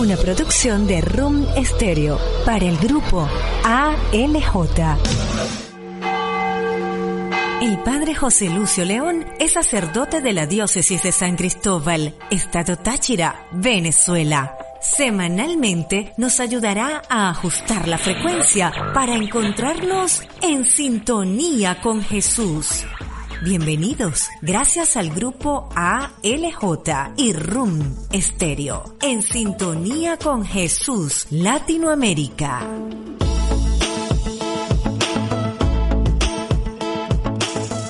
Una producción de Room Stereo para el grupo ALJ. El padre José Lucio León es sacerdote de la diócesis de San Cristóbal, Estado Táchira, Venezuela. Semanalmente nos ayudará a ajustar la frecuencia para encontrarnos en sintonía con Jesús. Bienvenidos, gracias al grupo ALJ y RUM Estéreo, en sintonía con Jesús Latinoamérica.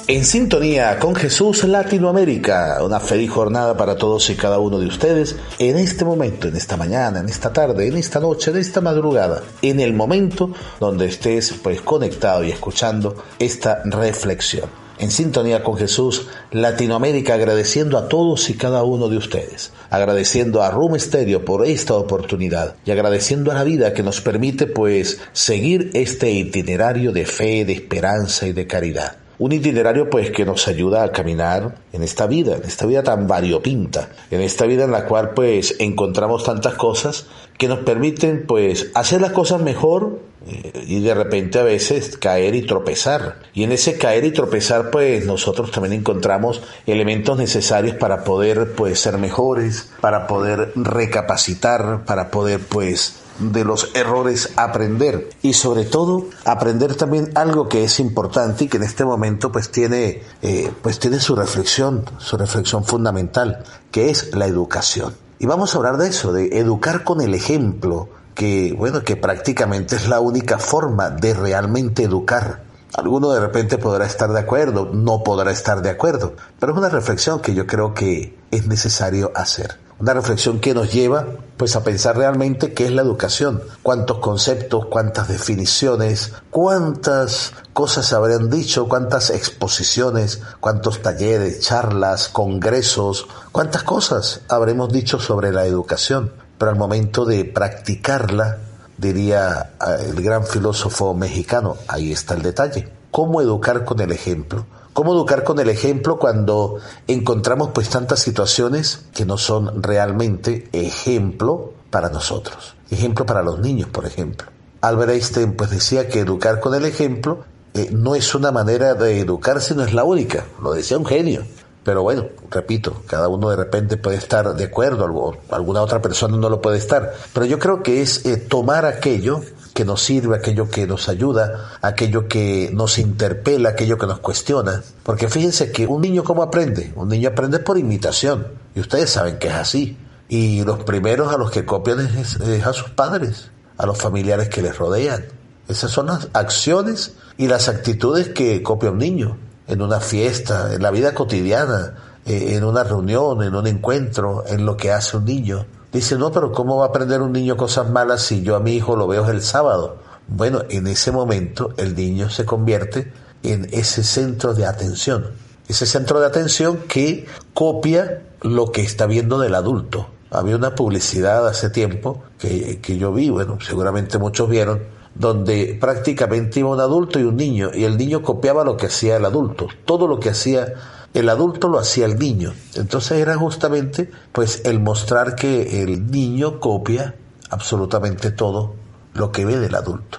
En sintonía con Jesús Latinoamérica, una feliz jornada para todos y cada uno de ustedes en este momento, en esta mañana, en esta tarde, en esta noche, en esta madrugada, en el momento donde estés pues conectado y escuchando esta reflexión. En sintonía con Jesús Latinoamérica, agradeciendo a todos y cada uno de ustedes, agradeciendo a Room Stereo por esta oportunidad y agradeciendo a la vida que nos permite pues seguir este itinerario de fe, de esperanza y de caridad. Un itinerario pues que nos ayuda a caminar en esta vida, en esta vida tan variopinta, en esta vida en la cual pues encontramos tantas cosas que nos permiten pues hacer las cosas mejor eh, y de repente a veces caer y tropezar. Y en ese caer y tropezar pues nosotros también encontramos elementos necesarios para poder pues ser mejores, para poder recapacitar, para poder pues de los errores aprender y sobre todo aprender también algo que es importante y que en este momento pues tiene eh, pues tiene su reflexión su reflexión fundamental que es la educación y vamos a hablar de eso de educar con el ejemplo que bueno que prácticamente es la única forma de realmente educar Alguno de repente podrá estar de acuerdo, no podrá estar de acuerdo, pero es una reflexión que yo creo que es necesario hacer. Una reflexión que nos lleva pues a pensar realmente qué es la educación, cuántos conceptos, cuántas definiciones, cuántas cosas se habrían dicho, cuántas exposiciones, cuántos talleres, charlas, congresos, cuántas cosas habremos dicho sobre la educación, pero al momento de practicarla, diría el gran filósofo mexicano, ahí está el detalle, cómo educar con el ejemplo ¿Cómo educar con el ejemplo cuando encontramos pues tantas situaciones que no son realmente ejemplo para nosotros? Ejemplo para los niños, por ejemplo. Albert Einstein pues decía que educar con el ejemplo eh, no es una manera de educar, sino es la única. Lo decía un genio. Pero bueno, repito, cada uno de repente puede estar de acuerdo, alguna otra persona no lo puede estar. Pero yo creo que es eh, tomar aquello que nos sirve, aquello que nos ayuda, aquello que nos interpela, aquello que nos cuestiona. Porque fíjense que un niño cómo aprende? Un niño aprende por imitación. Y ustedes saben que es así. Y los primeros a los que copian es, a sus padres, a los familiares que les rodean. Esas son las acciones y las actitudes que copia un niño en una fiesta, en la vida cotidiana, eh, en una reunión, en un encuentro, en lo que hace un niño. Dice, no, pero ¿cómo va a aprender un niño cosas malas si yo a mi hijo lo veo el sábado? Bueno, en ese momento el niño se convierte en ese centro de atención, ese centro de atención que copia lo que está viendo del adulto. Había una publicidad hace tiempo que, que yo vi, bueno, seguramente muchos vieron, donde prácticamente iba un adulto y un niño, y el niño copiaba lo que hacía el adulto, todo lo que hacía el adulto lo hacía el niño. Entonces era justamente pues el mostrar que el niño copia absolutamente todo lo que ve del adulto.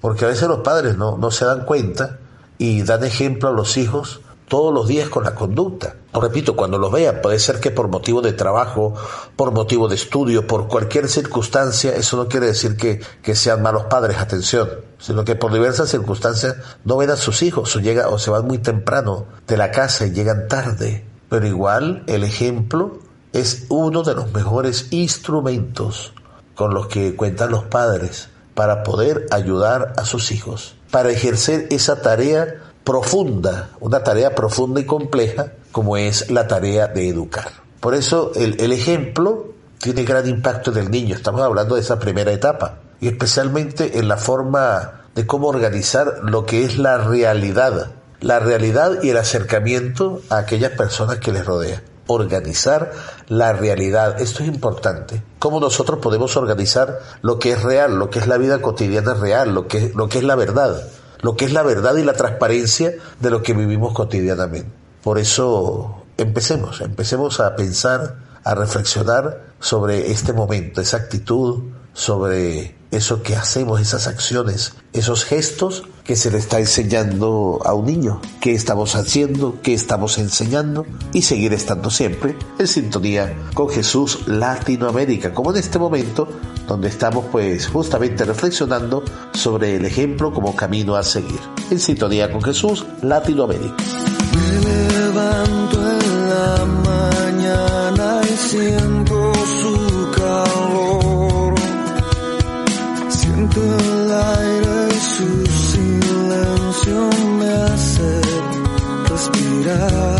Porque a veces los padres no, no se dan cuenta y dan ejemplo a los hijos todos los días con la conducta. Repito, cuando los vean, puede ser que por motivo de trabajo, por motivo de estudio, por cualquier circunstancia, eso no quiere decir que, que sean malos padres, atención, sino que por diversas circunstancias no ven a sus hijos o, llega, o se van muy temprano de la casa y llegan tarde. Pero igual el ejemplo es uno de los mejores instrumentos con los que cuentan los padres para poder ayudar a sus hijos, para ejercer esa tarea profunda, una tarea profunda y compleja como es la tarea de educar. Por eso el, ejemplo tiene gran impacto en el niño. Estamos hablando de esa primera etapa y especialmente en la forma de cómo organizar lo que es la realidad, la realidad y el acercamiento a aquellas personas que les rodean. Organizar la realidad, esto es importante. Cómo nosotros podemos organizar lo que es real, lo que es la vida cotidiana real, lo que, lo que es la verdad, lo que es la verdad y la transparencia de lo que vivimos cotidianamente. Por eso empecemos, empecemos a pensar, a reflexionar sobre este momento, esa actitud, sobre eso que hacemos, esas acciones, esos gestos que se le está enseñando a un niño, qué estamos haciendo, qué estamos enseñando y seguir estando siempre en sintonía con Jesús Latinoamérica, como en este momento donde estamos pues justamente reflexionando sobre el ejemplo como camino a seguir, en sintonía con Jesús Latinoamérica. Me levanto en la mañana y siento el aire y su silencio me hace respirar.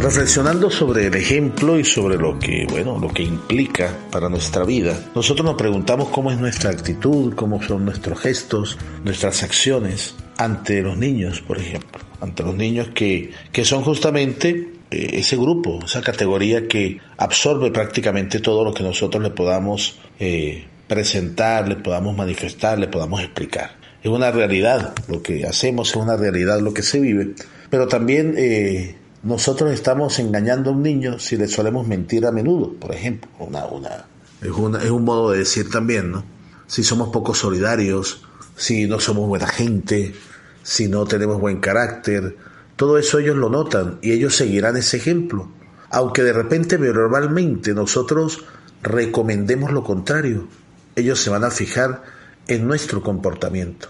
Reflexionando sobre el ejemplo y sobre lo que, bueno, lo que implica para nuestra vida, nosotros nos preguntamos cómo es nuestra actitud, cómo son nuestros gestos, nuestras acciones ante los niños, por ejemplo, ante los niños que, que son justamente eh, ese grupo, esa categoría que absorbe prácticamente todo lo que nosotros le podamos eh, presentar, le podamos manifestar, le podamos explicar. Es una realidad, lo que hacemos es una realidad, lo que se vive, pero también eh, nosotros estamos engañando a un niño si le solemos mentir a menudo, por ejemplo. Una, una, es, una, es un modo de decir también, ¿no? Si somos poco solidarios, si no somos buena gente, si no tenemos buen carácter, todo eso ellos lo notan y ellos seguirán ese ejemplo. Aunque de repente verbalmente nosotros recomendemos lo contrario, ellos se van a fijar en nuestro comportamiento.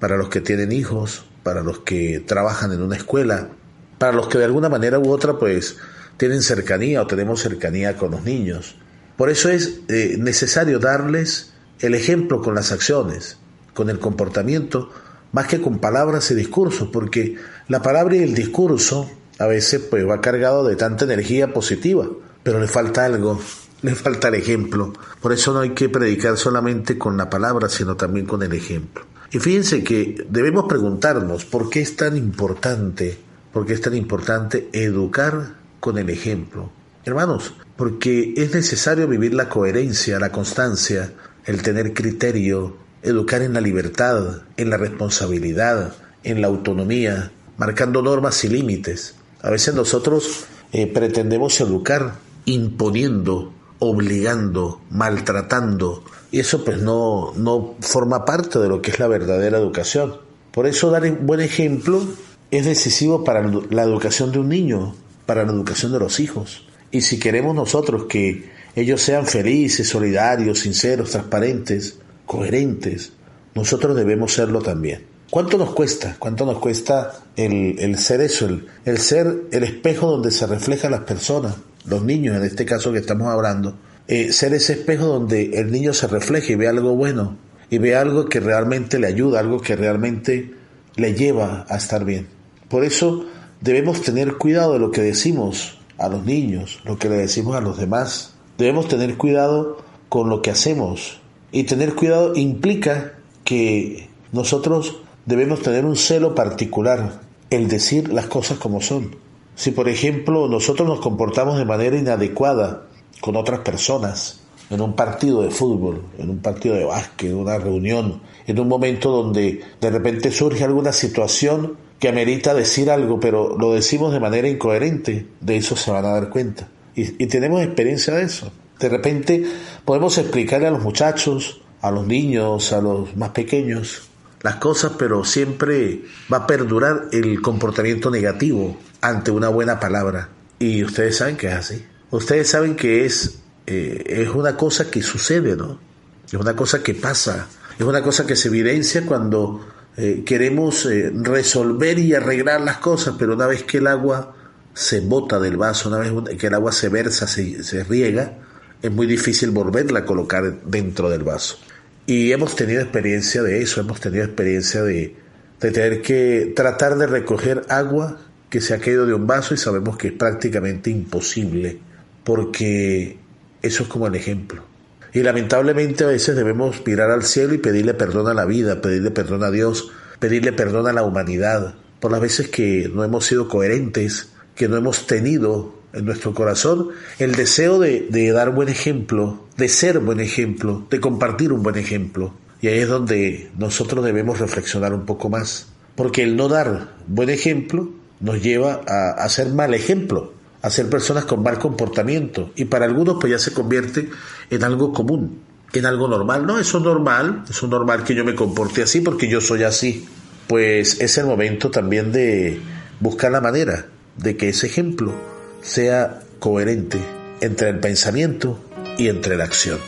Para los que tienen hijos, para los que trabajan en una escuela, para los que de alguna manera u otra pues tienen cercanía o tenemos cercanía con los niños. Por eso es eh, necesario darles el ejemplo con las acciones, con el comportamiento, más que con palabras y discursos, porque la palabra y el discurso a veces pues va cargado de tanta energía positiva, pero le falta algo, le falta el ejemplo. Por eso no hay que predicar solamente con la palabra, sino también con el ejemplo. Y fíjense que debemos preguntarnos por qué es tan importante porque es tan importante educar con el ejemplo. Hermanos, porque es necesario vivir la coherencia, la constancia, el tener criterio, educar en la libertad, en la responsabilidad, en la autonomía, marcando normas y límites. A veces nosotros eh, pretendemos educar imponiendo, obligando, maltratando, y eso pues no, no forma parte de lo que es la verdadera educación. Por eso dar buen ejemplo es decisivo para la educación de un niño, para la educación de los hijos. Y si queremos nosotros que ellos sean felices, solidarios, sinceros, transparentes, coherentes, nosotros debemos serlo también. ¿Cuánto nos cuesta? ¿Cuánto nos cuesta el, el ser eso? El, el, ser el espejo donde se reflejan las personas, los niños en este caso que estamos hablando. Eh, ser ese espejo donde el niño se refleje y ve algo bueno y ve algo que realmente le ayuda, algo que realmente le lleva a estar bien. Por eso debemos tener cuidado de lo que decimos a los niños, lo que le decimos a los demás. Debemos tener cuidado con lo que hacemos. Y tener cuidado implica que nosotros debemos tener un celo particular, el decir las cosas como son. Si por ejemplo nosotros nos comportamos de manera inadecuada con otras personas, en un partido de fútbol, en un partido de básquet, en una reunión, en un momento donde de repente surge alguna situación que amerita decir algo, pero lo decimos de manera incoherente, de eso se van a dar cuenta. Y, tenemos experiencia de eso. De repente podemos explicarle a los muchachos, a los niños, a los más pequeños, las cosas, pero siempre va a perdurar el comportamiento negativo ante una buena palabra. Y ustedes saben que es así. Ustedes saben que es, eh, es una cosa que sucede, ¿no? Es una cosa que pasa. Es una cosa que se evidencia cuando eh, queremos eh, resolver y arreglar las cosas, pero una vez que el agua se bota del vaso, una vez que el agua se versa, se, se riega, es muy difícil volverla a colocar dentro del vaso. Y hemos tenido experiencia de eso, hemos tenido experiencia de, de tener que tratar de recoger agua que se ha caído de un vaso y sabemos que es prácticamente imposible, porque eso es como el ejemplo. Y lamentablemente a veces debemos mirar al cielo y pedirle perdón a la vida, pedirle perdón a Dios, pedirle perdón a la humanidad, por las veces que no hemos sido coherentes, que no hemos tenido en nuestro corazón el deseo de, dar buen ejemplo, de ser buen ejemplo, de compartir un buen ejemplo. Y ahí es donde nosotros debemos reflexionar un poco más. Porque el no dar buen ejemplo nos lleva a, a ser mal ejemplo, a ser personas con mal comportamiento. Y para algunos pues ya se convierte en algo común, en algo normal. No, eso es normal, eso es normal que yo me comporte así porque yo soy así. Pues es el momento también de buscar la manera de que ese ejemplo sea coherente entre el pensamiento y entre la acción.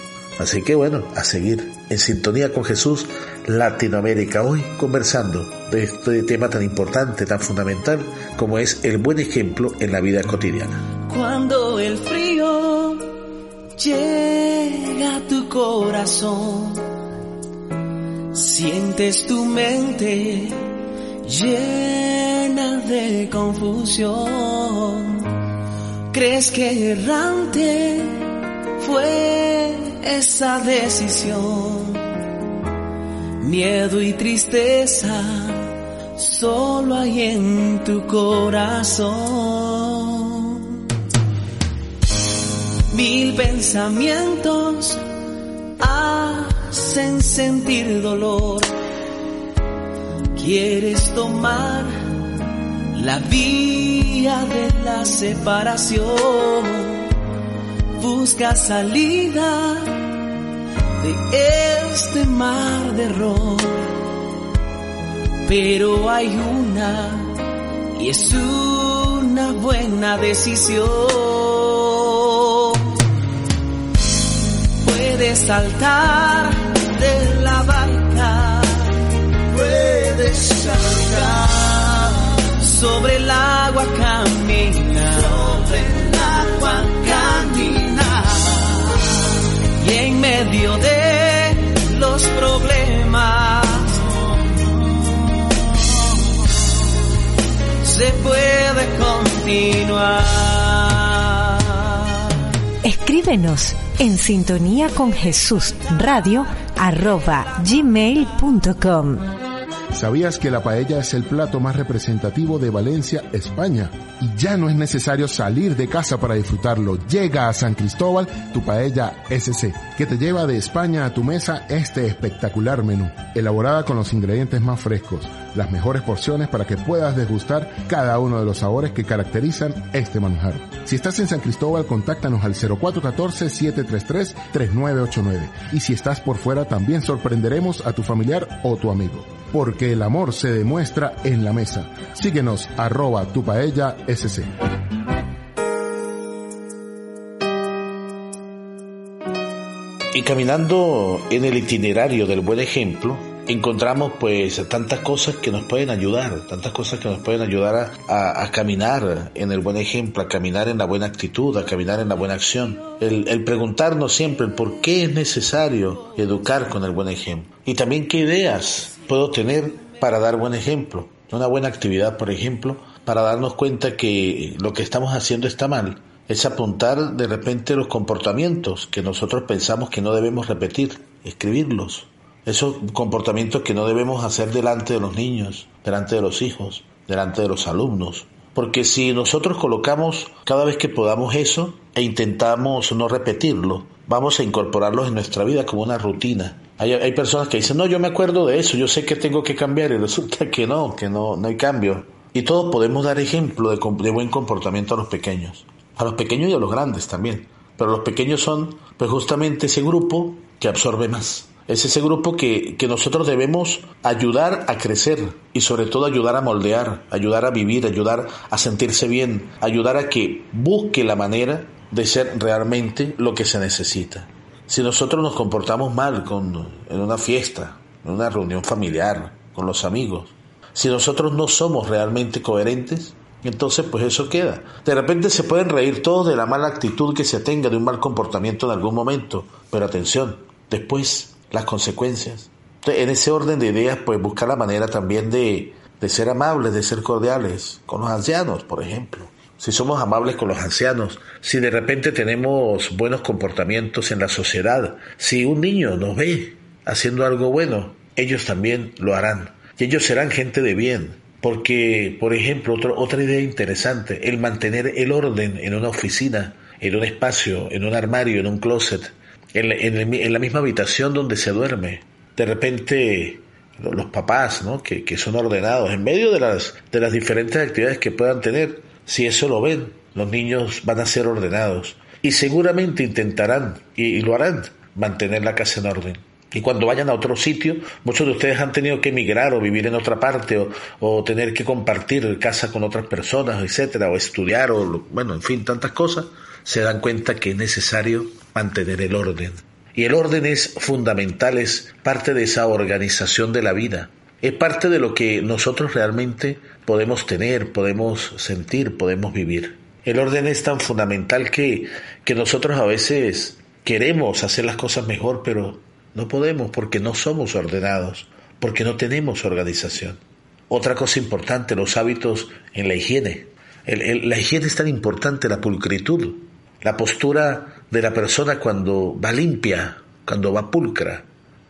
Así que bueno, a seguir en sintonía con Jesús Latinoamérica, hoy conversando de este tema tan importante, tan fundamental como es el buen ejemplo en la vida cotidiana. Cuando el frío llega a tu corazón, sientes tu mente llena de confusión ¿Crees que errante fue esa decisión? Miedo y tristeza solo hay en tu corazón. Mil pensamientos hacen sentir dolor. Quieres tomar la vía de la separación. Busca salida de este mar de error. Pero hay una y es una buena decisión. Puedes saltar de la barca, puedes saltar sobre el agua camina, medio de los problemas se puede continuar. Escríbenos en sintonía con Jesús radio arroba gmail.com. ¿Sabías que la paella es el plato más representativo de Valencia, España? Y ya no es necesario salir de casa para disfrutarlo. Llega a San Cristóbal tu paella SC, que te lleva de España a tu mesa este espectacular menú, elaborada con los ingredientes más frescos, las mejores porciones para que puedas degustar cada uno de los sabores que caracterizan este manjar. Si estás en San Cristóbal, contáctanos al 0414-733-3989. Y si estás por fuera, también sorprenderemos a tu familiar o tu amigo porque el amor se demuestra en la mesa. Síguenos arroba tu paella. Y caminando en el itinerario del buen ejemplo, encontramos pues tantas cosas que nos pueden ayudar, tantas cosas que nos pueden ayudar a, a, caminar en el buen ejemplo, a caminar en la buena actitud, a caminar en la buena acción. El, el preguntarnos siempre por qué es necesario educar con el buen ejemplo. Y también qué ideas puedo tener para dar buen ejemplo. Una buena actividad, por ejemplo, para darnos cuenta que lo que estamos haciendo está mal. Es apuntar de repente los comportamientos que nosotros pensamos que no debemos repetir, escribirlos Esos comportamientos que no debemos hacer delante de los niños, delante de los hijos, delante de los alumnos. Porque si nosotros colocamos cada vez que podamos eso e intentamos no repetirlo, vamos a incorporarlos en nuestra vida como una rutina. Hay, personas que dicen, no, yo me acuerdo de eso, yo sé que tengo que cambiar y resulta que no, que no, no hay cambio. Y todos podemos dar ejemplo de, de buen comportamiento a los pequeños, a los pequeños y a los grandes también. Pero los pequeños son pues justamente ese grupo que absorbe más. Es ese grupo que, que nosotros debemos ayudar a crecer y sobre todo ayudar a moldear, ayudar a vivir, ayudar a sentirse bien, ayudar a que busque la manera de ser realmente lo que se necesita. Si nosotros nos comportamos mal con, en una fiesta, en una reunión familiar, con los amigos, si nosotros no somos realmente coherentes, entonces pues eso queda. De repente se pueden reír todos de la mala actitud que se tenga, de un mal comportamiento en algún momento, pero atención, después las consecuencias. En ese orden de ideas pues buscar la manera también de, de ser amables, de ser cordiales con los ancianos, por ejemplo si somos amables con los ancianos, si de repente tenemos buenos comportamientos en la sociedad, si un niño nos ve haciendo algo bueno, ellos también lo harán. Y ellos serán gente de bien. Porque, por ejemplo, otra idea interesante, el mantener el orden en una oficina, en un espacio, en un armario, en un closet, en, la misma habitación donde se duerme. De repente, los papás, ¿no? que, que son ordenados, en medio de las, de las diferentes actividades que puedan tener, si eso lo ven, los niños van a ser ordenados y seguramente intentarán, y, lo harán, mantener la casa en orden. Y cuando vayan a otro sitio, muchos de ustedes han tenido que emigrar o vivir en otra parte o, o tener que compartir casa con otras personas, etcétera, o estudiar o bueno, en fin, tantas cosas, se dan cuenta que es necesario mantener el orden. Y el orden es fundamental, es parte de esa organización de la vida es parte de lo que nosotros realmente podemos tener, podemos sentir, podemos vivir. El orden es tan fundamental que, que nosotros a veces queremos hacer las cosas mejor, pero no podemos porque no somos ordenados, porque no tenemos organización. Otra cosa importante, los hábitos en la higiene. la higiene es tan importante, la pulcritud, la postura de la persona cuando va limpia, cuando va pulcra.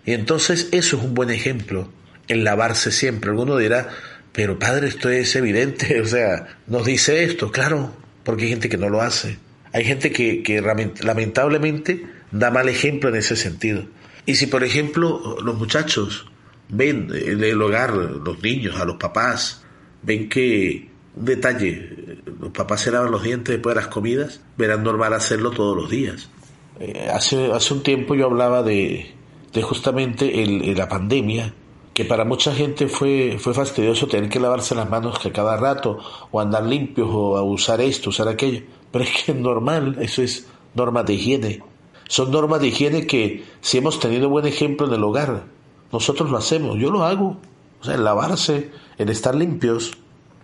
Y entonces eso es un buen ejemplo el lavarse siempre. Alguno dirá, pero padre, esto es evidente, o sea, nos dice esto, claro, porque hay gente que no lo hace. Hay gente que, que lamentablemente da mal ejemplo en ese sentido. Y si, por ejemplo, los muchachos ven en el hogar, los niños, a los papás, ven que, detalle, los papás se lavan los dientes después de las comidas, verán normal hacerlo todos los días. Eh, hace, hace un tiempo yo hablaba de, de justamente el, la pandemia que para mucha gente fue, fue fastidioso tener que lavarse las manos que cada rato, o andar limpios, o usar esto, usar aquello. Pero es que es normal, eso es normas de higiene. Son normas de higiene que si hemos tenido buen ejemplo en el hogar, nosotros lo hacemos, yo lo hago. O sea, en lavarse, en estar limpios.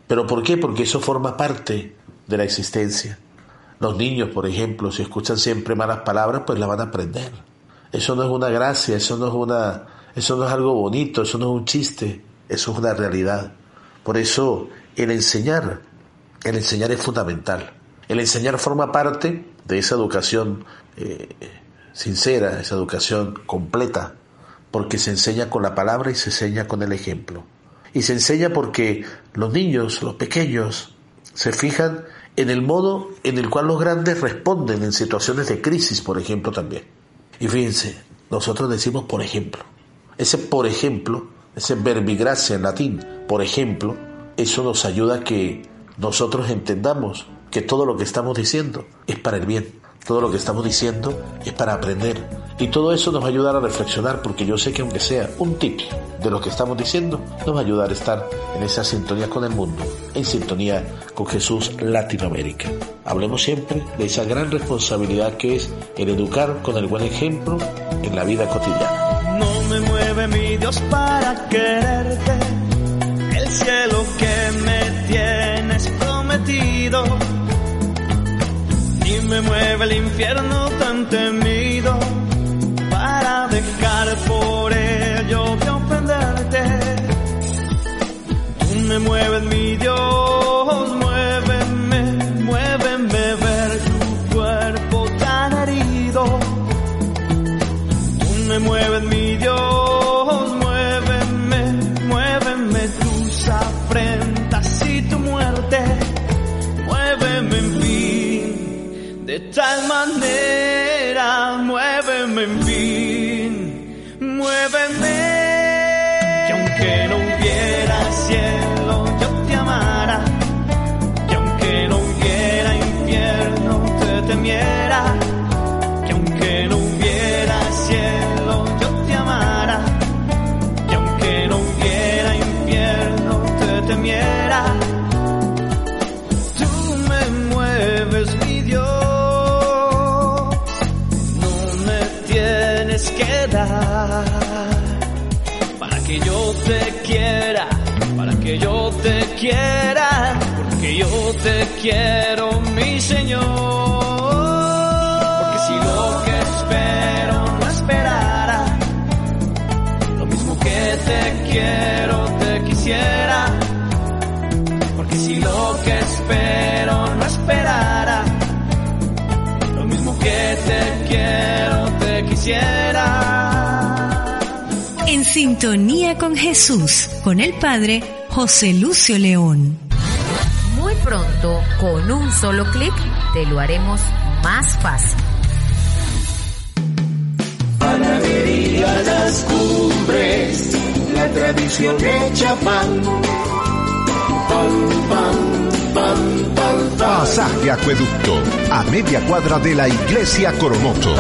¿Pero por qué? Porque eso forma parte de la existencia. Los niños, por ejemplo, si escuchan siempre malas palabras, pues las van a aprender. Eso no es una gracia, eso no es una, eso no es algo bonito, eso no es un chiste, eso es una realidad. Por eso el enseñar, el enseñar es fundamental. El enseñar forma parte de esa educación eh, sincera, esa educación completa, porque se enseña con la palabra y se enseña con el ejemplo. Y se enseña porque los niños, los pequeños, se fijan en el modo en el cual los grandes responden en situaciones de crisis, por ejemplo, también. Y fíjense, nosotros decimos por ejemplo. Ese por ejemplo, ese verbigracia en latín, por ejemplo, eso nos ayuda a que nosotros entendamos que todo lo que estamos diciendo es para el bien. Todo lo que estamos diciendo es para aprender. Y todo eso nos va a ayudar a reflexionar porque yo sé que aunque sea un tip de lo que estamos diciendo, nos va a ayudar a estar en esa sintonía con el mundo, en sintonía con Jesús Latinoamérica. Hablemos siempre de esa gran responsabilidad que es el educar con el buen ejemplo en la vida cotidiana. No me mueve mi Dios para quererte, el cielo que me tienes prometido y me mueve el infierno tan temido Dios, muéveme, muéveme ver tu cuerpo tan herido. Tú me mueves, mi Dios, muéveme, muéveme tus afrentas y tu muerte. Muéveme en fin, de tal manera, muéveme en fin, muéveme. Tienes que dar para que yo te quiera, para que yo te quiera, porque yo te quiero, mi Señor. Porque si lo que espero no esperara, lo mismo que te quiero, te quisiera. Porque si lo que espero no esperara, lo mismo que te quiero, quisiera. En sintonía con Jesús, con el Padre José Lucio León. Muy pronto, con un solo clic, te lo haremos más fácil. Panadería Las Cumbres, la tradición hecha pan. Pasaje Acueducto, a media cuadra de la Iglesia Coromoto.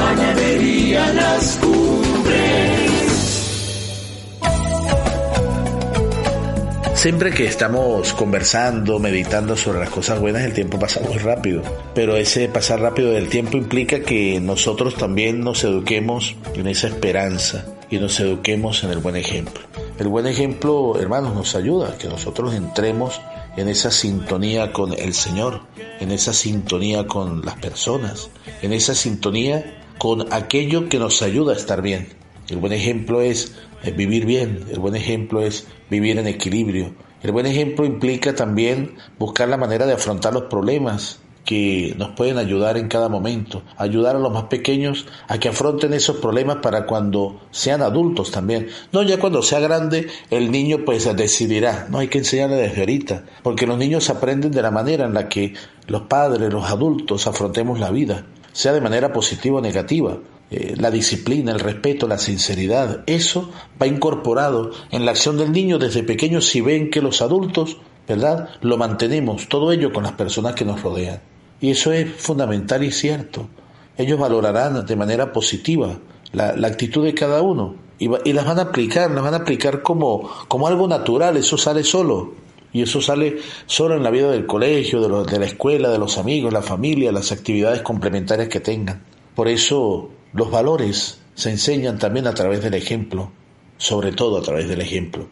Siempre que estamos conversando, meditando sobre las cosas buenas, el tiempo pasa muy rápido. Pero ese pasar rápido del tiempo implica que nosotros también nos eduquemos en esa esperanza y nos eduquemos en el buen ejemplo. El buen ejemplo, hermanos, nos ayuda a que nosotros entremos en esa sintonía con el Señor, en esa sintonía con las personas, en esa sintonía con aquello que nos ayuda a estar bien. El buen ejemplo es eh, vivir bien, el buen ejemplo es vivir en equilibrio. El buen ejemplo implica también buscar la manera de afrontar los problemas que nos pueden ayudar en cada momento, ayudar a los más pequeños a que afronten esos problemas para cuando sean adultos también. No ya cuando sea grande el niño pues decidirá, no hay que enseñarle desde ahorita, porque los niños aprenden de la manera en la que los padres, los adultos afrontemos la vida, sea de manera positiva o negativa. Eh, la disciplina, el respeto, la sinceridad, eso va incorporado en la acción del niño desde pequeño si ven que los adultos, ¿verdad? Lo mantenemos, todo ello con las personas que nos rodean. Y eso es fundamental y cierto. Ellos valorarán de manera positiva la, la actitud de cada uno y, las van a aplicar, las van a aplicar como, como algo natural, eso sale solo. Y eso sale solo en la vida del colegio, de, lo- de la escuela, de los amigos, la familia, las actividades complementarias que tengan. Por eso los valores se enseñan también a través del ejemplo, sobre todo a través del ejemplo.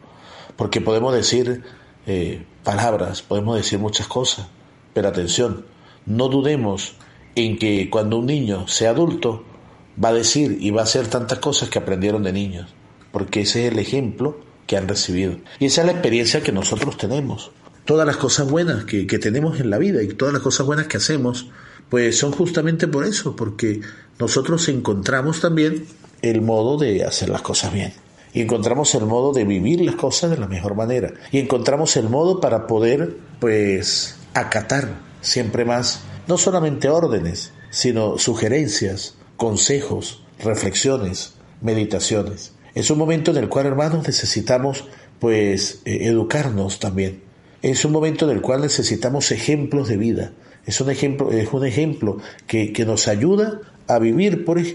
Porque podemos decir eh, palabras, podemos decir muchas cosas, pero atención, no dudemos en que cuando un niño sea adulto va a decir y va a hacer tantas cosas que aprendieron de niños, porque ese es el ejemplo que han recibido. Y esa es la experiencia que nosotros tenemos. Todas las cosas buenas que, que tenemos en la vida y todas las cosas buenas que hacemos, pues son justamente por eso, porque nosotros encontramos también el modo de hacer las cosas bien. Y encontramos el modo de vivir las cosas de la mejor manera. Y encontramos el modo para poder, pues, acatar siempre más, no solamente órdenes, sino sugerencias, consejos, reflexiones, meditaciones. Es un momento en el cual, hermanos, necesitamos, pues, eh, educarnos también. Es un momento en el cual necesitamos ejemplos de vida. Es un ejemplo, es un ejemplo que, que nos ayuda a vivir por eh,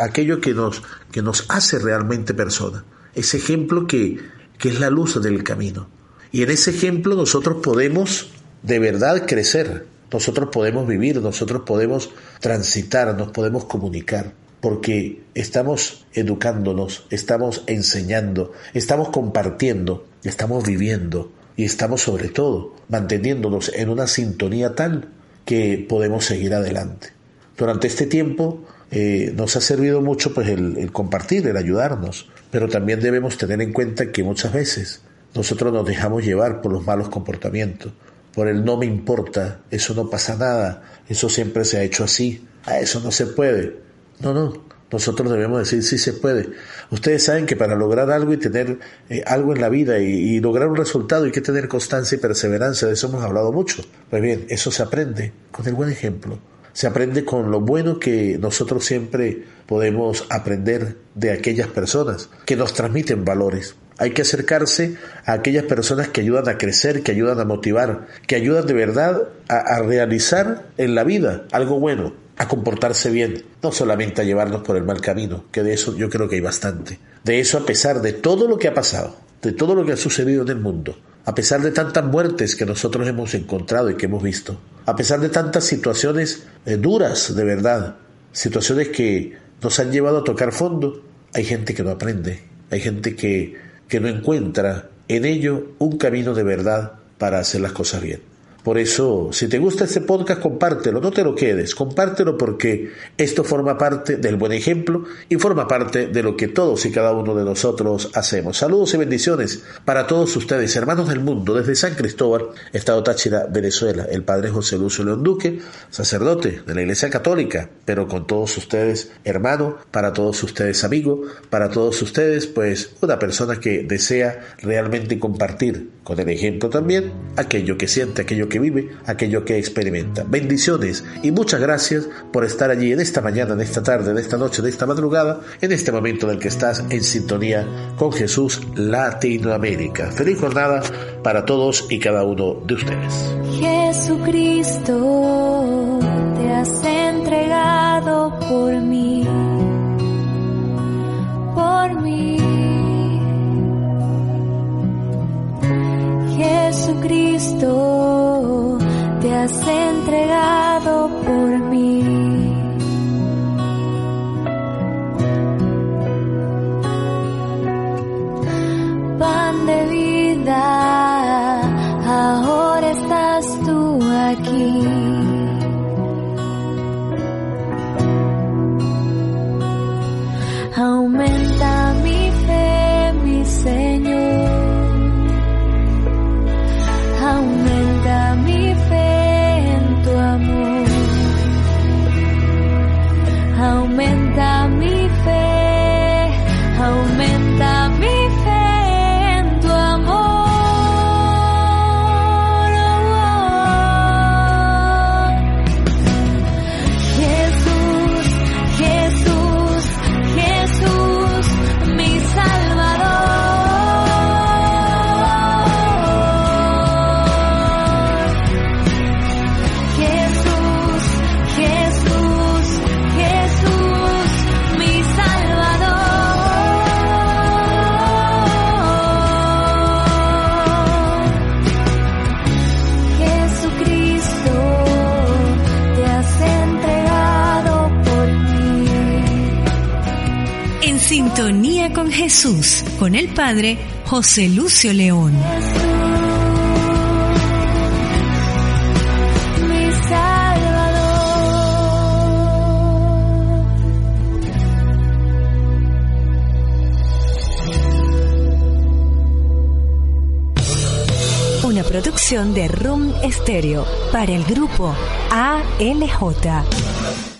aquello que nos, que nos hace realmente persona. Ese ejemplo que, que es la luz del camino. Y en ese ejemplo nosotros podemos de verdad crecer, nosotros podemos vivir, nosotros podemos transitar, nos podemos comunicar, porque estamos educándonos, estamos enseñando, estamos compartiendo, estamos viviendo y estamos sobre todo manteniéndonos en una sintonía tal que podemos seguir adelante. Durante este tiempo eh, nos ha servido mucho pues el, el compartir, el ayudarnos, pero también debemos tener en cuenta que muchas veces nosotros nos dejamos llevar por los malos comportamientos, por el no me importa, eso no pasa nada, eso siempre se ha hecho así, a eso no se puede. No, no, nosotros debemos decir sí se puede. Ustedes saben que para lograr algo y tener eh, algo en la vida y, y lograr un resultado hay que tener constancia y perseverancia, de eso hemos hablado mucho. Pues bien, eso se aprende con el buen ejemplo. se aprende con lo bueno que nosotros siempre podemos aprender de aquellas personas que nos transmiten valores. Hay que acercarse a aquellas personas que ayudan a crecer, que ayudan a motivar, que ayudan de verdad a, realizar en la vida algo bueno, a comportarse bien, no solamente a llevarnos por el mal camino, que de eso yo creo que hay bastante. De eso a pesar de todo lo que ha pasado, de todo lo que ha sucedido en el mundo, a pesar de tantas muertes que nosotros hemos encontrado y que hemos visto, a pesar de tantas situaciones eh, duras de verdad, situaciones que nos han llevado a tocar fondo, hay gente que no aprende, hay gente que, que no encuentra en ello un camino de verdad para hacer las cosas bien. Por eso, si te gusta este podcast, compártelo, no te lo quedes, compártelo porque esto forma parte del buen ejemplo y forma parte de lo que todos y cada uno de nosotros hacemos. Saludos y bendiciones para todos ustedes, hermanos del mundo, desde San Cristóbal, Estado Táchira, Venezuela. El Padre José Lucio León Duque, sacerdote de la Iglesia Católica, pero con todos ustedes, hermano, para todos ustedes, amigo, para todos ustedes, pues una persona que desea realmente compartir con el ejemplo también aquello que siente, aquello vive, aquello que experimenta. Bendiciones y muchas gracias por estar allí en esta mañana, en esta tarde, en esta noche, en esta madrugada, en este momento en el que estás en sintonía con Jesús Latinoamérica. Feliz jornada para todos y cada uno de ustedes. Jesucristo, te has entregado por mí, por mí. Jesucristo, te has entregado Jesús, con el Padre José Lucio León. Una producción de Room Stereo para el grupo ALJ.